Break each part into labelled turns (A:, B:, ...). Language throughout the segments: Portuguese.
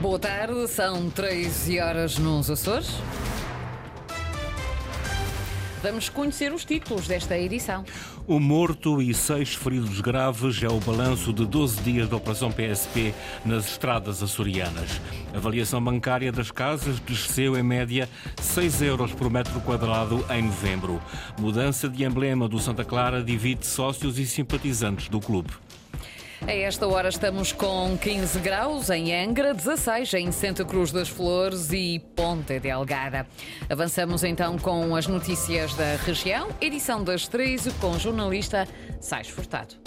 A: Boa tarde, são 13 horas nos Açores. Vamos conhecer os títulos desta edição.
B: Um morto e seis feridos graves é o balanço de 12 dias da Operação PSP nas estradas açorianas. A avaliação bancária das casas desceu em média 6 euros por metro quadrado em novembro. Mudança de emblema do Santa Clara divide sócios e simpatizantes do clube.
A: A esta hora estamos com 15 graus em Angra, 16 em Santa Cruz das Flores e Ponta de Algada. Avançamos então com as notícias da região, edição das 13 com jornalista Sais Furtado.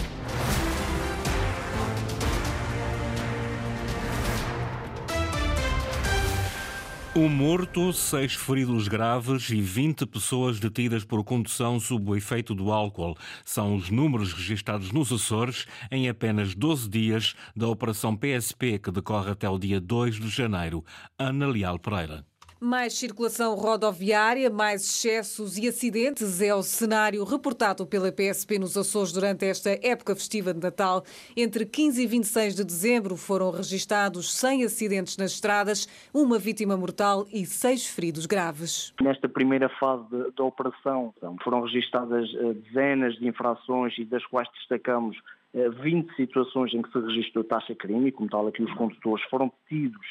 B: Um morto, seis feridos graves e 20 pessoas detidas por condução sob o efeito do álcool. São os números registados nos Açores em apenas 12 dias da Operação PSP, que decorre até o dia 2 de janeiro. Ana Leal Pereira.
C: Mais circulação rodoviária, mais excessos e acidentes é o cenário reportado pela PSP nos Açores durante esta época festiva de Natal. Entre 15 e 26 de dezembro foram registados 100 acidentes nas estradas, uma vítima mortal e seis feridos graves.
D: Nesta primeira fase da operação foram registadas eh, dezenas de infrações e das quais destacamos 20 eh, situações em que se registrou taxa crime, como tal aqui os condutores foram detidos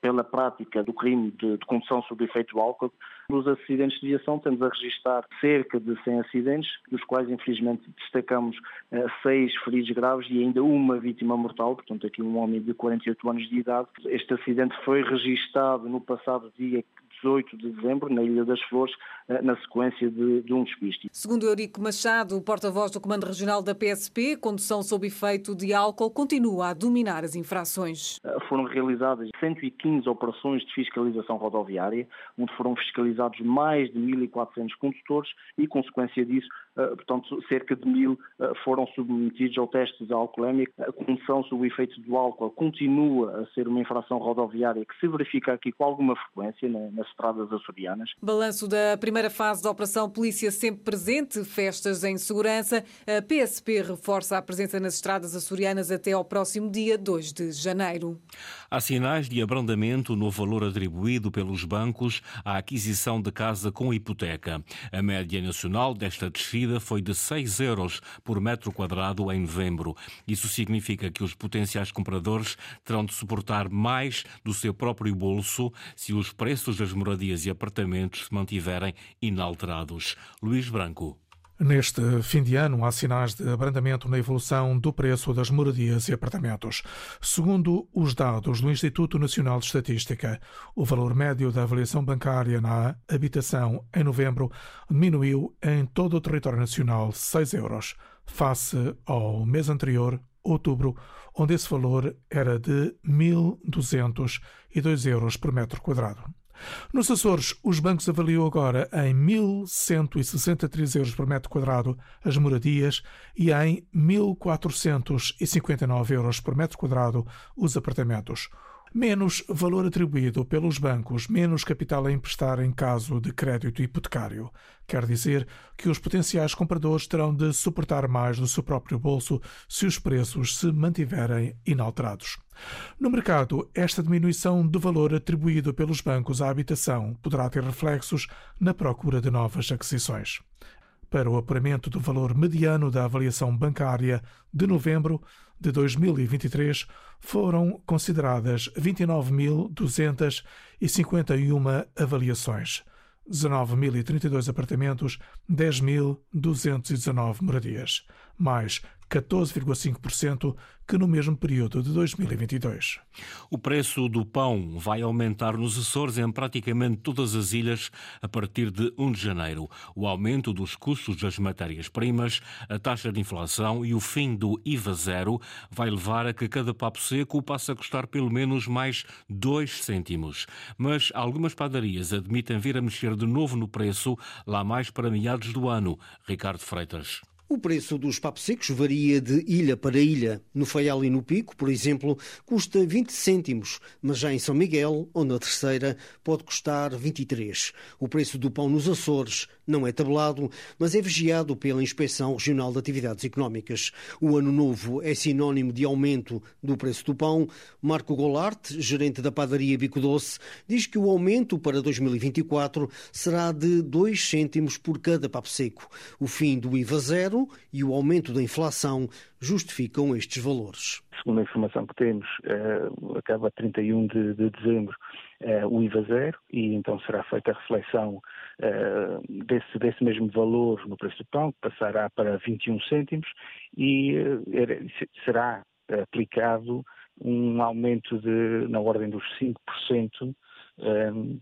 D: pela prática do crime de, de condução sob efeito do álcool. Nos acidentes de viação temos a registrar cerca de 100 acidentes, dos quais infelizmente destacamos uh, seis feridos graves e ainda uma vítima mortal, portanto aqui um homem de 48 anos de idade. Este acidente foi registado no passado dia 18 de dezembro, na Ilha das Flores, eh, na sequência de, de um despiste.
C: Segundo Eurico Machado, porta-voz do Comando Regional da PSP, condução sob efeito de álcool continua a dominar as infrações.
D: Eh, foram realizadas 115 operações de fiscalização rodoviária, onde foram fiscalizados mais de 1.400 condutores e, consequência disso, portanto, cerca de mil foram submetidos ao teste de alcoolémico. A condução sob o efeito do álcool continua a ser uma infração rodoviária que se verifica aqui com alguma frequência nas estradas açorianas.
C: Balanço da primeira fase da Operação Polícia Sempre Presente, festas em segurança. A PSP reforça a presença nas estradas açorianas até ao próximo dia 2 de janeiro.
B: Há sinais de abrandamento no valor atribuído pelos bancos à aquisição de casa com hipoteca. A média nacional desta descida foi de 6 euros por metro quadrado em novembro. Isso significa que os potenciais compradores terão de suportar mais do seu próprio bolso se os preços das moradias e apartamentos se mantiverem inalterados. Luís Branco.
E: Neste fim de ano, há sinais de abrandamento na evolução do preço das moradias e apartamentos. Segundo os dados do Instituto Nacional de Estatística, o valor médio da avaliação bancária na habitação em novembro diminuiu em todo o território nacional 6 euros, face ao mês anterior, outubro, onde esse valor era de 1.202 euros por metro quadrado. Nos Açores, os bancos avaliam agora em 1.163 euros por metro quadrado as moradias e em 1.459 euros por metro quadrado os apartamentos menos valor atribuído pelos bancos, menos capital a emprestar em caso de crédito hipotecário. Quer dizer que os potenciais compradores terão de suportar mais do seu próprio bolso se os preços se mantiverem inalterados. No mercado, esta diminuição do valor atribuído pelos bancos à habitação poderá ter reflexos na procura de novas aquisições. Para o apuramento do valor mediano da avaliação bancária de novembro, de 2023 foram consideradas 29.251 avaliações, 19.032 apartamentos, 10.219 moradias, mais 14,5% que no mesmo período de 2022.
B: O preço do pão vai aumentar nos Açores em praticamente todas as ilhas a partir de 1 de janeiro. O aumento dos custos das matérias-primas, a taxa de inflação e o fim do IVA zero vai levar a que cada papo seco passe a custar pelo menos mais 2 cêntimos. Mas algumas padarias admitem vir a mexer de novo no preço lá mais para meados do ano. Ricardo Freitas.
F: O preço dos papos secos varia de ilha para ilha. No Faial e no Pico, por exemplo, custa 20 cêntimos, mas já em São Miguel ou na Terceira pode custar 23. O preço do pão nos Açores não é tabelado, mas é vigiado pela Inspeção Regional de Atividades Económicas. O ano novo é sinónimo de aumento do preço do pão. Marco Golart, gerente da padaria Bico Doce, diz que o aumento para 2024 será de 2 cêntimos por cada papo seco. O fim do IVA zero e o aumento da inflação justificam estes valores.
G: Segundo a informação que temos, eh, acaba 31 de, de dezembro eh, o IVA zero e então será feita a reflexão eh, desse, desse mesmo valor no preço do pão, que passará para 21 cêntimos e será aplicado um aumento de, na ordem dos 5%,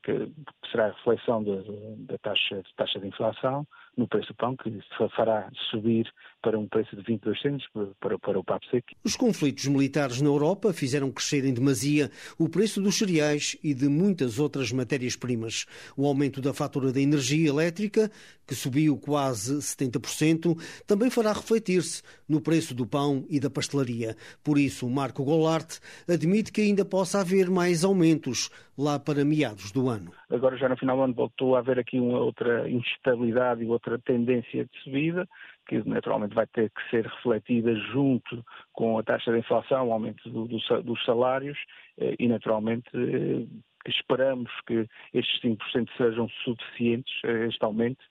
G: que será a reflexão da taxa, taxa de inflação, no preço do pão, que fará subir para um preço de 22 centos para, para o papo seco.
F: Os conflitos militares na Europa fizeram crescer em demasia o preço dos cereais e de muitas outras matérias-primas. O aumento da fatura da energia elétrica, que subiu quase 70%, também fará refletir-se no preço do pão e da pastelaria. Por isso, Marco Golart admite que ainda possa haver mais aumentos lá para meados do ano.
G: Agora, já no final do ano, voltou a haver aqui uma outra instabilidade e outra tendência de subida, que naturalmente vai ter que ser refletida junto com a taxa de inflação, o aumento do, do, dos salários eh, e, naturalmente, eh, esperamos que estes 5% sejam suficientes a este aumento.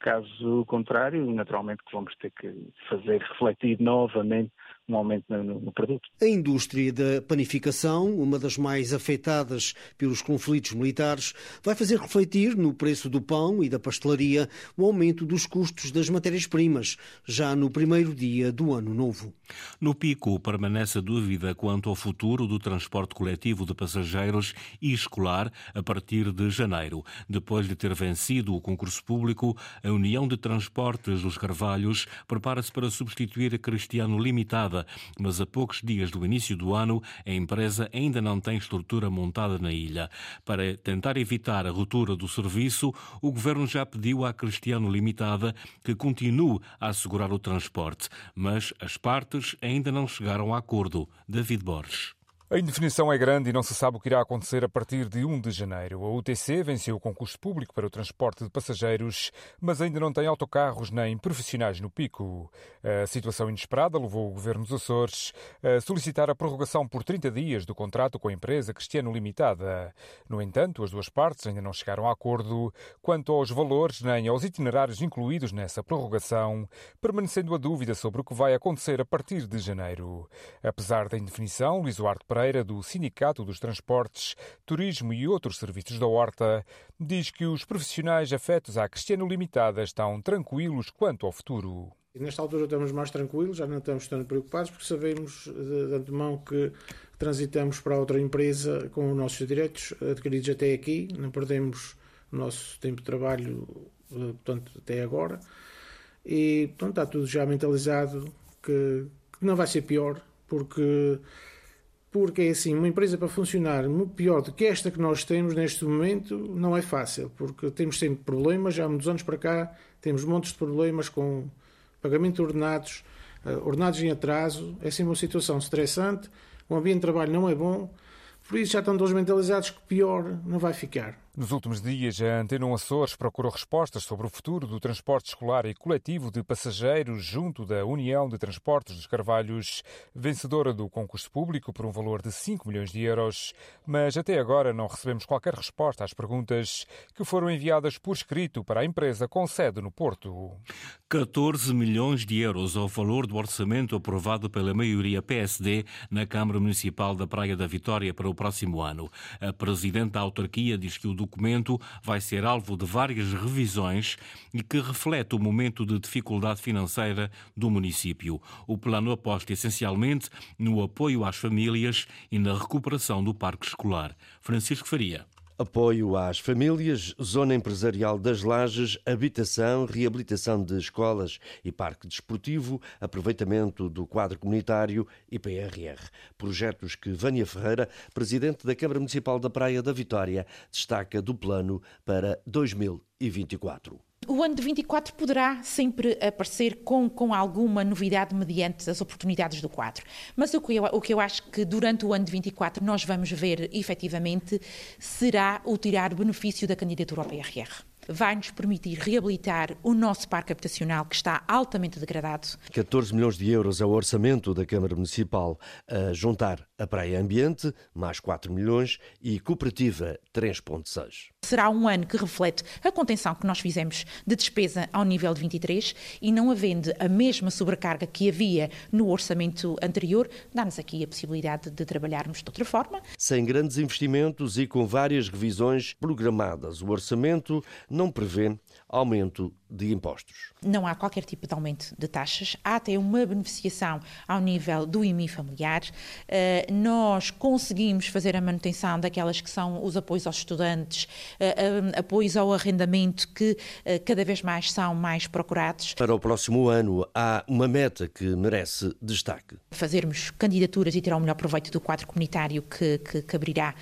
G: Caso contrário, naturalmente que vamos ter que fazer refletir novamente um aumento no, no, produto.
F: A indústria da panificação, uma das mais afetadas pelos conflitos militares, vai fazer refletir no preço do pão e da pastelaria o aumento dos custos das matérias-primas, já no primeiro dia do ano novo.
B: No pico, permanece a dúvida quanto ao futuro do transporte coletivo de passageiros e escolar a partir de janeiro. Depois de ter vencido o concurso público, a União de Transportes dos Carvalhos prepara-se para substituir a Cristiano Limitada mas a poucos dias do início do ano, a empresa ainda não tem estrutura montada na ilha. Para tentar evitar a ruptura do serviço, o governo já pediu à Cristiano Limitada que continue a assegurar o transporte, mas as partes ainda não chegaram a acordo. David Borges.
H: A indefinição é grande e não se sabe o que irá acontecer a partir de 1 de janeiro. A UTC venceu o concurso público para o transporte de passageiros, mas ainda não tem autocarros nem profissionais no pico. A situação inesperada levou o governo dos Açores a solicitar a prorrogação por 30 dias do contrato com a empresa Cristiano Limitada. No entanto, as duas partes ainda não chegaram a acordo quanto aos valores nem aos itinerários incluídos nessa prorrogação, permanecendo a dúvida sobre o que vai acontecer a partir de janeiro. Apesar da indefinição, Luís Duarte Pereira, do Sindicato dos Transportes, Turismo e outros serviços da Horta, diz que os profissionais afetos à Cristiano Limitada estão tranquilos quanto ao futuro.
I: Nesta altura estamos mais tranquilos, já não estamos tão preocupados, porque sabemos de antemão que transitamos para outra empresa com os nossos direitos adquiridos até aqui, não perdemos o nosso tempo de trabalho eh, portanto, até agora. E portanto, está tudo já mentalizado que, que não vai ser pior, porque porque é assim, uma empresa para funcionar pior do que esta que nós temos neste momento não é fácil, porque temos sempre problemas, já há muitos anos para cá temos montes de problemas com pagamento de ordenados, uh, ordenados em atraso, é sempre uma situação estressante, o ambiente de trabalho não é bom, por isso já estão todos mentalizados que pior não vai ficar.
H: Nos últimos dias, a Antena Açores procurou respostas sobre o futuro do transporte escolar e coletivo de passageiros junto da União de Transportes dos Carvalhos, vencedora do concurso público por um valor de 5 milhões de euros. Mas até agora não recebemos qualquer resposta às perguntas que foram enviadas por escrito para a empresa com sede no Porto.
B: 14 milhões de euros ao valor do orçamento aprovado pela maioria PSD na Câmara Municipal da Praia da Vitória para o próximo ano. A presidente da autarquia diz que o documento vai ser alvo de várias revisões e que reflete o momento de dificuldade financeira do município. O plano aposta essencialmente no apoio às famílias e na recuperação do parque escolar. Francisco Faria.
J: Apoio às famílias, zona empresarial das lajes, habitação, reabilitação de escolas e parque desportivo, aproveitamento do quadro comunitário e PRR. Projetos que Vânia Ferreira, presidente da Câmara Municipal da Praia da Vitória, destaca do plano para 2024.
K: O ano de 24 poderá sempre aparecer com, com alguma novidade mediante as oportunidades do quadro. Mas o que, eu, o que eu acho que durante o ano de 24 nós vamos ver efetivamente será o tirar benefício da candidatura ao PRR vai nos permitir reabilitar o nosso parque habitacional que está altamente degradado.
J: 14 milhões de euros é o orçamento da Câmara Municipal a juntar a Praia Ambiente, mais 4 milhões, e Cooperativa 3,6.
K: Será um ano que reflete a contenção que nós fizemos de despesa ao nível de 23 e não havendo a mesma sobrecarga que havia no orçamento anterior, dá-nos aqui a possibilidade de trabalharmos de outra forma.
J: Sem grandes investimentos e com várias revisões programadas, o orçamento não prevê aumento de impostos.
K: Não há qualquer tipo de aumento de taxas, há até uma beneficiação ao nível do IMI familiar. Uh, nós conseguimos fazer a manutenção daquelas que são os apoios aos estudantes, uh, uh, apoios ao arrendamento, que cada vez mais são mais procurados.
J: Para o próximo ano, há uma meta que merece destaque.
K: Fazermos candidaturas e tirar o melhor proveito do quadro comunitário que, que, que abrirá,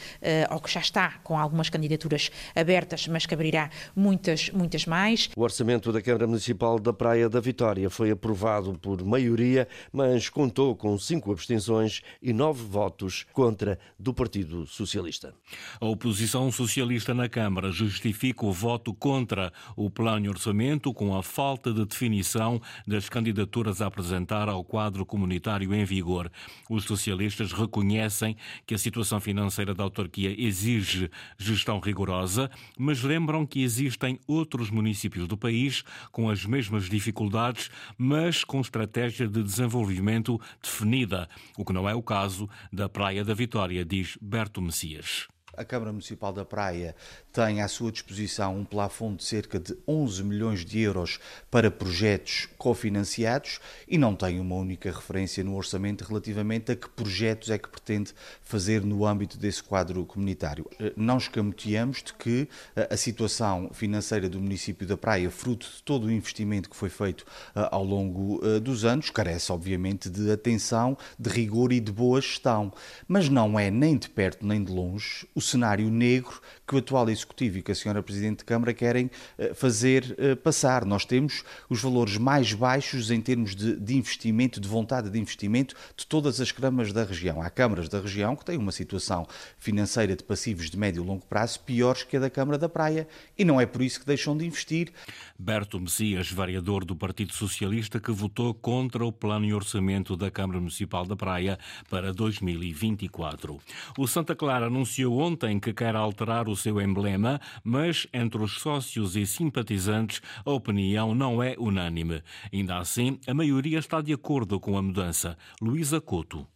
K: ou que já está com algumas candidaturas abertas, mas que abrirá muitas, muitas mais.
J: O orçamento da Câmara Municipal da Praia da Vitória foi aprovado por maioria, mas contou com cinco abstenções e nove votos contra do Partido Socialista.
B: A oposição socialista na Câmara justifica o voto contra o plano de orçamento com a falta de definição das candidaturas a apresentar ao quadro comunitário em vigor. Os socialistas reconhecem que a situação financeira da autarquia exige gestão rigorosa, mas lembram que existem outros municípios do país com as mesmas dificuldades, mas com estratégia de desenvolvimento definida, o que não é o caso da Praia da Vitória, diz Berto Messias.
L: A Câmara Municipal da Praia tem à sua disposição um plafond de cerca de 11 milhões de euros para projetos cofinanciados e não tem uma única referência no orçamento relativamente a que projetos é que pretende fazer no âmbito desse quadro comunitário. Eh, não escamoteamos de que eh, a situação financeira do município da Praia, fruto de todo o investimento que foi feito eh, ao longo dos anos, carece obviamente de atenção, de rigor e de boa gestão, mas não é nem de perto nem de longe o cenário negro que o atual Executivo e que a senhora Presidente de Câmara querem eh, fazer eh, passar. Nós temos os valores mais baixos em termos de, de investimento, de vontade de investimento de todas as câmaras da região. Há câmaras da região que têm uma situação financeira de passivos de médio e longo prazo piores que a da Câmara da Praia e não é por isso que deixam de investir.
B: Berto Messias, variador do Partido Socialista, que votou contra o plano e orçamento da Câmara Municipal da Praia para 2024. O Santa Clara anunciou ontem ontem que quer alterar o seu emblema, mas entre os sócios e simpatizantes a opinião não é unânime. Ainda assim, a maioria está de acordo com a mudança. Luísa Couto.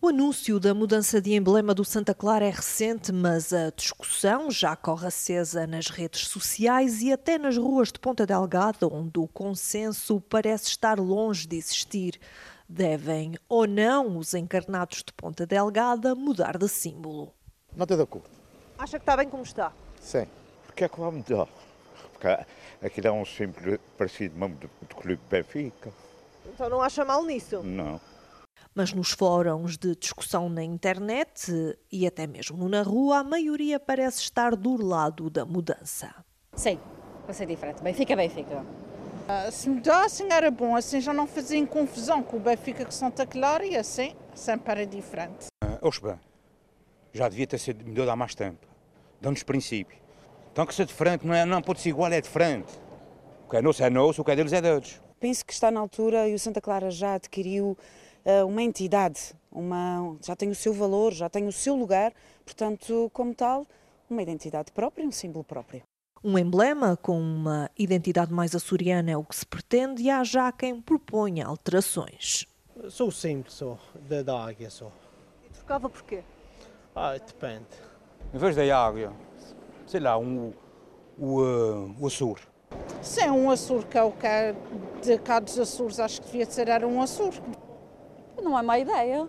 M: O anúncio da mudança de emblema do Santa Clara é recente, mas a discussão já corre acesa nas redes sociais e até nas ruas de Ponta Delgada, onde o consenso parece estar longe de existir. Devem ou não os encarnados de Ponta Delgada mudar de símbolo?
N: Nada de acordo.
M: Acha que está bem como está?
N: Sim. Porque é que vai mudar? Porque aquilo é um símbolo parecido mesmo do, do Clube Benfica.
M: Então não acha mal nisso?
N: Não.
M: Mas nos fóruns de discussão na internet e até mesmo na rua, a maioria parece estar do lado da mudança.
O: Sim, vai ser diferente. Benfica, Benfica.
P: Uh, se mudassem era bom, assim já não faziam confusão com o Benfica com Santa Clara e assim sempre era diferente.
Q: Uh, bem já devia ter sido mudado há mais tempo. Dão-nos princípio. Então que ser diferente não, é, não pode ser igual, é diferente. O que é nosso é nosso, o que é deles é deles.
R: Penso que está na altura e o Santa Clara já adquiriu uh, uma entidade, uma, já tem o seu valor, já tem o seu lugar, portanto, como tal, uma identidade própria, um símbolo próprio.
M: Um emblema com uma identidade mais açoriana é o que se pretende e há já quem proponha alterações.
S: Sou simples, só, da, da águia só.
M: E trocava porquê?
S: Ah, depende.
Q: Em vez da água, sei lá, um, o, uh, o Açor.
P: Sim, um Açor, que é o que é de cá dos Açores, acho que devia ser era um Açor.
O: Não é má ideia.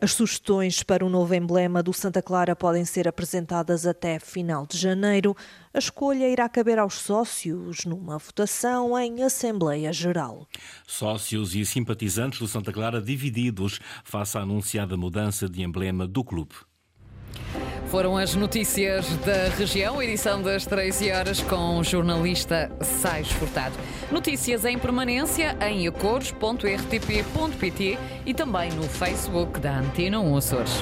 M: As sugestões para o novo emblema do Santa Clara podem ser apresentadas até final de janeiro. A escolha irá caber aos sócios numa votação em Assembleia Geral.
B: Sócios e simpatizantes do Santa Clara divididos face à anunciada mudança de emblema do clube.
A: Foram as notícias da região, edição das 13 horas com o jornalista Sais Furtado. Notícias em permanência em acordos.rtp.pt e também no Facebook da Antena 1 Açores.